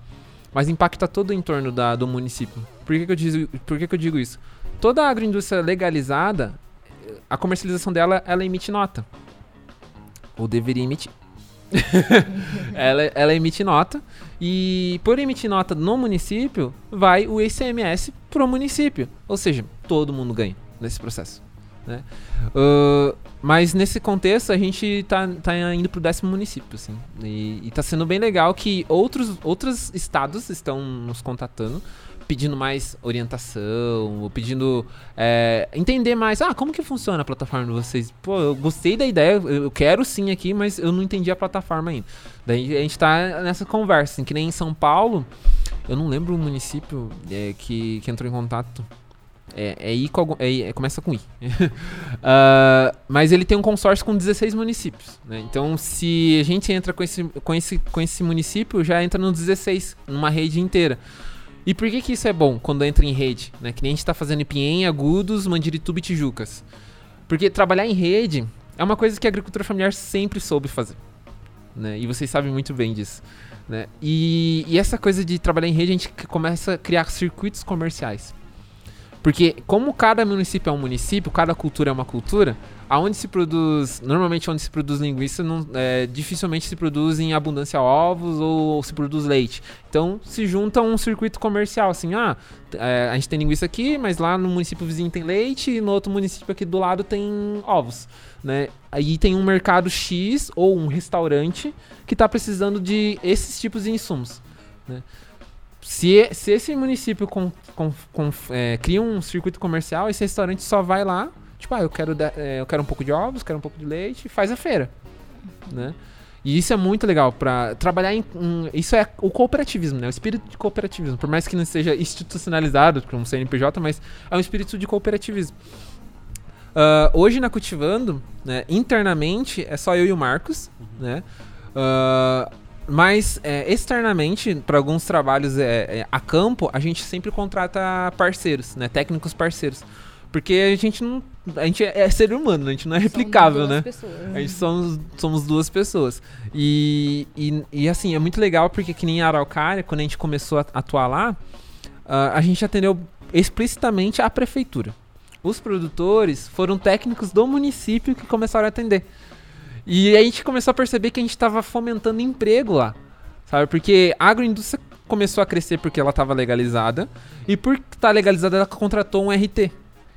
mas impacta todo o entorno da, do município. Por que, que, eu, digo, por que, que eu digo isso? Toda agroindústria legalizada, a comercialização dela, ela emite nota. Ou deveria emitir. [laughs] ela, ela emite nota. E por emitir nota no município, vai o ICMS pro município. Ou seja, todo mundo ganha nesse processo. Né? Uh, mas nesse contexto, a gente tá, tá indo pro décimo município, assim. E, e tá sendo bem legal que outros, outros estados estão nos contatando pedindo mais orientação, ou pedindo é, entender mais, ah, como que funciona a plataforma de vocês? Pô, eu gostei da ideia, eu quero sim aqui, mas eu não entendi a plataforma ainda. Daí a gente tá nessa conversa, assim, que nem em São Paulo, eu não lembro o município é, que, que entrou em contato. É, é, I, é, é começa com I. uh, [laughs] mas ele tem um consórcio com 16 municípios. Né? Então, se a gente entra com esse, com, esse, com esse município, já entra no 16, numa rede inteira. E por que que isso é bom quando entra em rede? Né? Que nem a gente está fazendo em Agudos, Mandirituba e Tijucas. Porque trabalhar em rede é uma coisa que a agricultura familiar sempre soube fazer. Né? E vocês sabem muito bem disso. Né? E, e essa coisa de trabalhar em rede, a gente começa a criar circuitos comerciais. Porque como cada município é um município, cada cultura é uma cultura, aonde se produz, normalmente onde se produz linguiça, não, é, dificilmente se produz em abundância ovos ou, ou, se produz leite. Então se junta um circuito comercial, assim, ah, é, a gente tem linguiça aqui, mas lá no município vizinho tem leite e no outro município aqui do lado tem ovos, né? Aí tem um mercado X ou um restaurante que está precisando de esses tipos de insumos, né? Se, se esse município com, com, com, é, cria um circuito comercial, esse restaurante só vai lá, tipo, ah, eu quero, é, eu quero um pouco de ovos, quero um pouco de leite, faz a feira, né? E isso é muito legal para trabalhar em. Um, isso é o cooperativismo, né? O espírito de cooperativismo. Por mais que não seja institucionalizado como CNPJ, mas é um espírito de cooperativismo. Uh, hoje na Cultivando, né, internamente, é só eu e o Marcos, né? Uh, mas é, externamente, para alguns trabalhos é, é, a campo, a gente sempre contrata parceiros, né? Técnicos parceiros. Porque a gente não. A gente é, é ser humano, né? a gente não é replicável, né? Pessoas. A gente somos, somos duas pessoas. E, e, e, assim, é muito legal porque que nem a Araucária, quando a gente começou a atuar lá, uh, a gente atendeu explicitamente a prefeitura. Os produtores foram técnicos do município que começaram a atender. E a gente começou a perceber que a gente estava fomentando emprego lá. Sabe? Porque a agroindústria começou a crescer porque ela estava legalizada. E por estar tá legalizada, ela contratou um RT.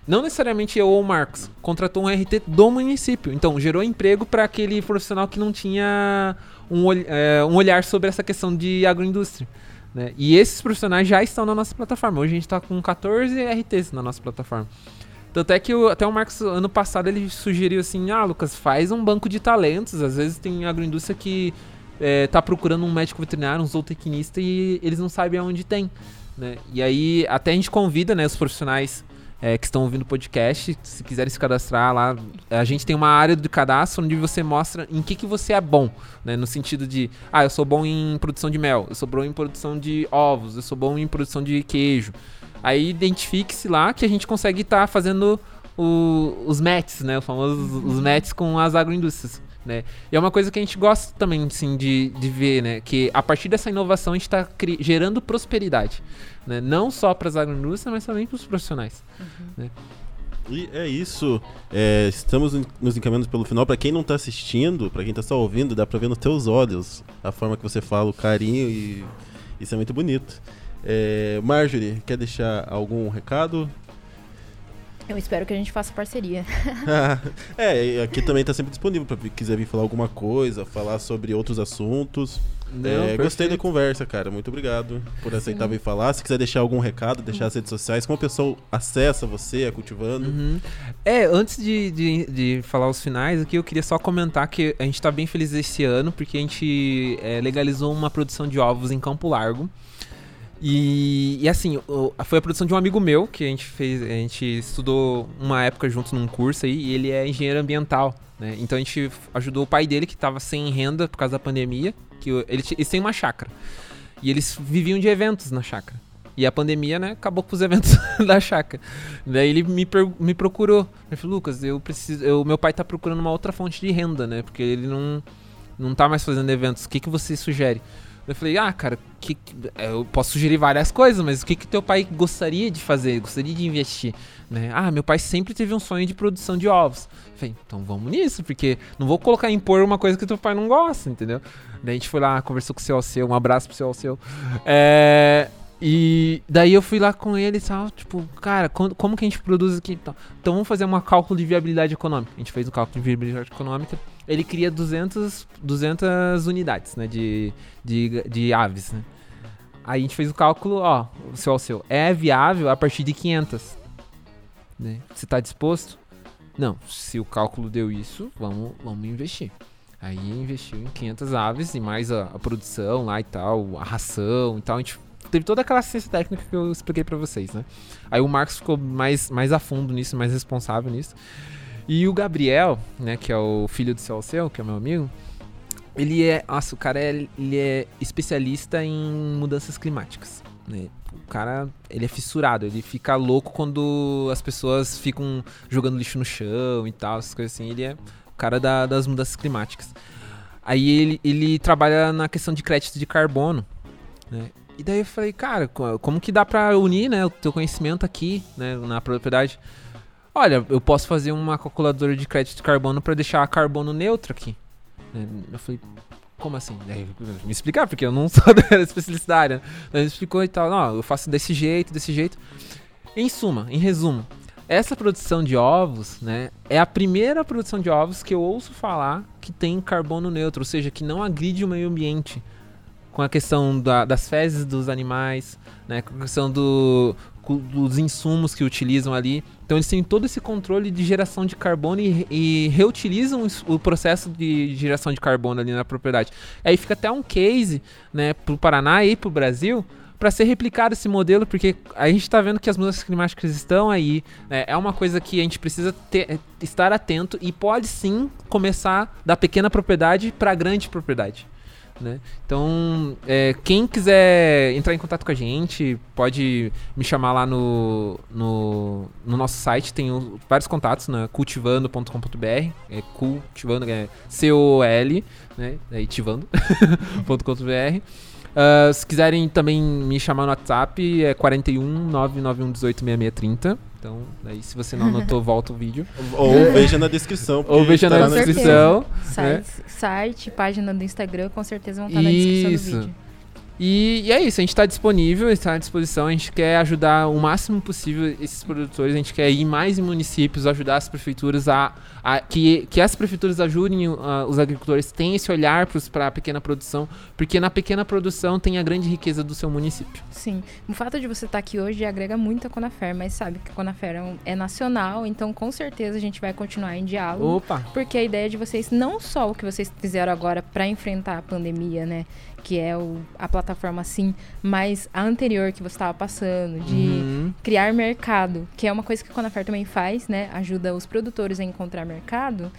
Não necessariamente eu ou o Marcos. Contratou um RT do município. Então, gerou emprego para aquele profissional que não tinha um, é, um olhar sobre essa questão de agroindústria. Né? E esses profissionais já estão na nossa plataforma. Hoje a gente está com 14 RTs na nossa plataforma. Tanto é que até o Marcos, ano passado, ele sugeriu assim: ah, Lucas, faz um banco de talentos. Às vezes tem agroindústria que é, tá procurando um médico veterinário, um zootecnista e eles não sabem aonde tem. né? E aí até a gente convida, né, os profissionais é, que estão ouvindo o podcast, se quiserem se cadastrar lá, a gente tem uma área do cadastro onde você mostra em que, que você é bom, né? No sentido de, ah, eu sou bom em produção de mel, eu sou bom em produção de ovos, eu sou bom em produção de queijo. Aí identifique-se lá que a gente consegue estar tá fazendo o, os matches, né? Os famosos os matches com as agroindústrias. Né? E é uma coisa que a gente gosta também assim, de, de ver, né? Que a partir dessa inovação a gente está gerando prosperidade. Né? Não só para as agroindústrias, mas também para os profissionais. Uhum. Né? E é isso. É, estamos nos encaminhando pelo final. Para quem não está assistindo, para quem está só ouvindo, dá para ver nos teus olhos a forma que você fala, o carinho e isso é muito bonito. É, Marjorie, quer deixar algum recado? Eu espero que a gente faça parceria. [laughs] é, aqui também está sempre disponível para quem quiser vir falar alguma coisa, falar sobre outros assuntos. Não, é, gostei da conversa, cara. Muito obrigado por aceitar Sim. vir falar. Se quiser deixar algum recado, deixar as redes sociais, como a pessoa acessa você, é cultivando. Uhum. É, antes de, de, de, falar os finais aqui, eu queria só comentar que a gente está bem feliz esse ano, porque a gente é, legalizou uma produção de ovos em Campo Largo. E, e assim, foi a produção de um amigo meu que a gente fez, a gente estudou uma época juntos num curso aí, e ele é engenheiro ambiental, né? Então a gente ajudou o pai dele que estava sem renda por causa da pandemia, que ele, eles têm uma chácara. E eles viviam de eventos na chácara. E a pandemia, né, acabou com os [laughs] eventos da chácara. Daí ele me, me procurou. Ele falou, Lucas, eu preciso. Eu, meu pai tá procurando uma outra fonte de renda, né? Porque ele não, não tá mais fazendo eventos. O que, que você sugere? Eu falei, ah, cara, que, eu posso sugerir várias coisas, mas o que, que teu pai gostaria de fazer, gostaria de investir? Né? Ah, meu pai sempre teve um sonho de produção de ovos. Eu falei, então vamos nisso, porque não vou colocar impor uma coisa que teu pai não gosta, entendeu? Daí a gente foi lá, conversou com o seu Alceu, um abraço pro seu Alceu. É, e daí eu fui lá com ele e tal, tipo, cara, como, como que a gente produz aqui? Então, então vamos fazer um cálculo de viabilidade econômica. A gente fez um cálculo de viabilidade econômica ele cria 200, 200 unidades, né, de, de, de aves, né. Aí a gente fez o cálculo, ó, o seu, o seu, é viável a partir de 500, né. Você está disposto? Não, se o cálculo deu isso, vamos, vamos investir. Aí investiu em 500 aves e mais a, a produção lá e tal, a ração e tal, a gente teve toda aquela assistência técnica que eu expliquei para vocês, né? Aí o Marcos ficou mais, mais a fundo nisso, mais responsável nisso. E o Gabriel, né, que é o filho do seu seu, que é meu amigo, ele é, nossa, o cara é, ele é especialista em mudanças climáticas, né? O cara, ele é fissurado, ele fica louco quando as pessoas ficam jogando lixo no chão e tal, essas coisas assim. Ele é o cara da, das mudanças climáticas. Aí ele, ele trabalha na questão de crédito de carbono, né? E daí eu falei, cara, como que dá pra unir, né, o teu conhecimento aqui, né, na propriedade? Olha, eu posso fazer uma calculadora de crédito de carbono para deixar a carbono neutro aqui. Né? Eu falei, como assim? me explicar, porque eu não [laughs] sou da especialidade. Né? Ele explicou e tal, não, eu faço desse jeito, desse jeito. Em suma, em resumo, essa produção de ovos, né, é a primeira produção de ovos que eu ouço falar que tem carbono neutro, ou seja, que não agride o meio ambiente. Com a questão da, das fezes dos animais, né, com a questão do, dos insumos que utilizam ali. Então eles têm todo esse controle de geração de carbono e, e reutilizam o processo de geração de carbono ali na propriedade. Aí fica até um case, né, o Paraná e para o Brasil para ser replicado esse modelo, porque a gente está vendo que as mudanças climáticas estão aí, né, é uma coisa que a gente precisa ter, estar atento e pode sim começar da pequena propriedade para a grande propriedade. Né? Então, é, quem quiser entrar em contato com a gente, pode me chamar lá no, no, no nosso site, tem o, vários contatos, né? cultivando.com.br, é cultivando, é C-O-L, né? É, tivando.com.br. [laughs] Uh, se quiserem também me chamar no WhatsApp, é 41 991 18 6630. Então, aí se você não anotou, [laughs] volta o vídeo. Ou veja na descrição. Ou veja na, na descrição. Site, né? site, página do Instagram, com certeza vão estar na descrição do vídeo. E, e, é isso, a gente está disponível, está à disposição, a gente quer ajudar o máximo possível esses produtores, a gente quer ir mais em municípios, ajudar as prefeituras a, a que, que as prefeituras ajudem uh, os agricultores, tenham esse olhar para a pequena produção, porque na pequena produção tem a grande riqueza do seu município. Sim, o fato de você estar tá aqui hoje agrega muito a Conafer, mas sabe que a Conafer é, um, é nacional, então com certeza a gente vai continuar em diálogo. Opa! Porque a ideia de vocês, não só o que vocês fizeram agora para enfrentar a pandemia, né? Que é o, a plataforma assim, mas a anterior que você estava passando, de Uhum. criar mercado, que é uma coisa que a Conafer também faz, né? Ajuda os produtores a encontrar mercado.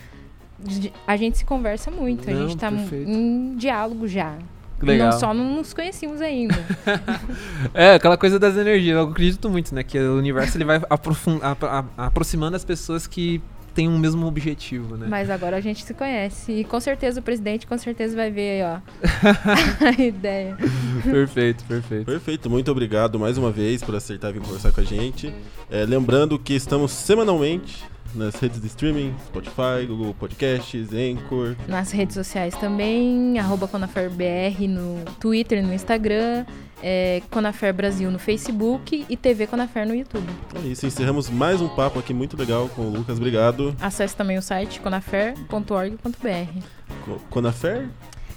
A gente se conversa muito, a Não, gente tá perfeito. em diálogo já. Legal. Não só não nos conhecíamos ainda. [laughs] É, aquela coisa das energias. Eu acredito muito, né? Que o universo ele vai [laughs] apro- a- aproximando as pessoas que têm um mesmo objetivo, né? Mas agora a gente se conhece. E com certeza o presidente com certeza vai ver aí, ó. [laughs] [laughs] a ideia. perfeito, perfeito. Perfeito, muito obrigado mais uma vez por acertar vir conversar com a gente. É, lembrando que estamos semanalmente nas redes de streaming, Spotify, Google Podcasts, Anchor. Nas redes sociais também, arroba ConaferBR no Twitter e no Instagram, é, Conafer Brasil no Facebook e TV Conafer no YouTube. É isso, encerramos mais um papo aqui muito legal com o Lucas. Obrigado. Acesse também o site conafer.org.br. Co- Conafer?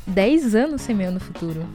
10 anos semeando o futuro.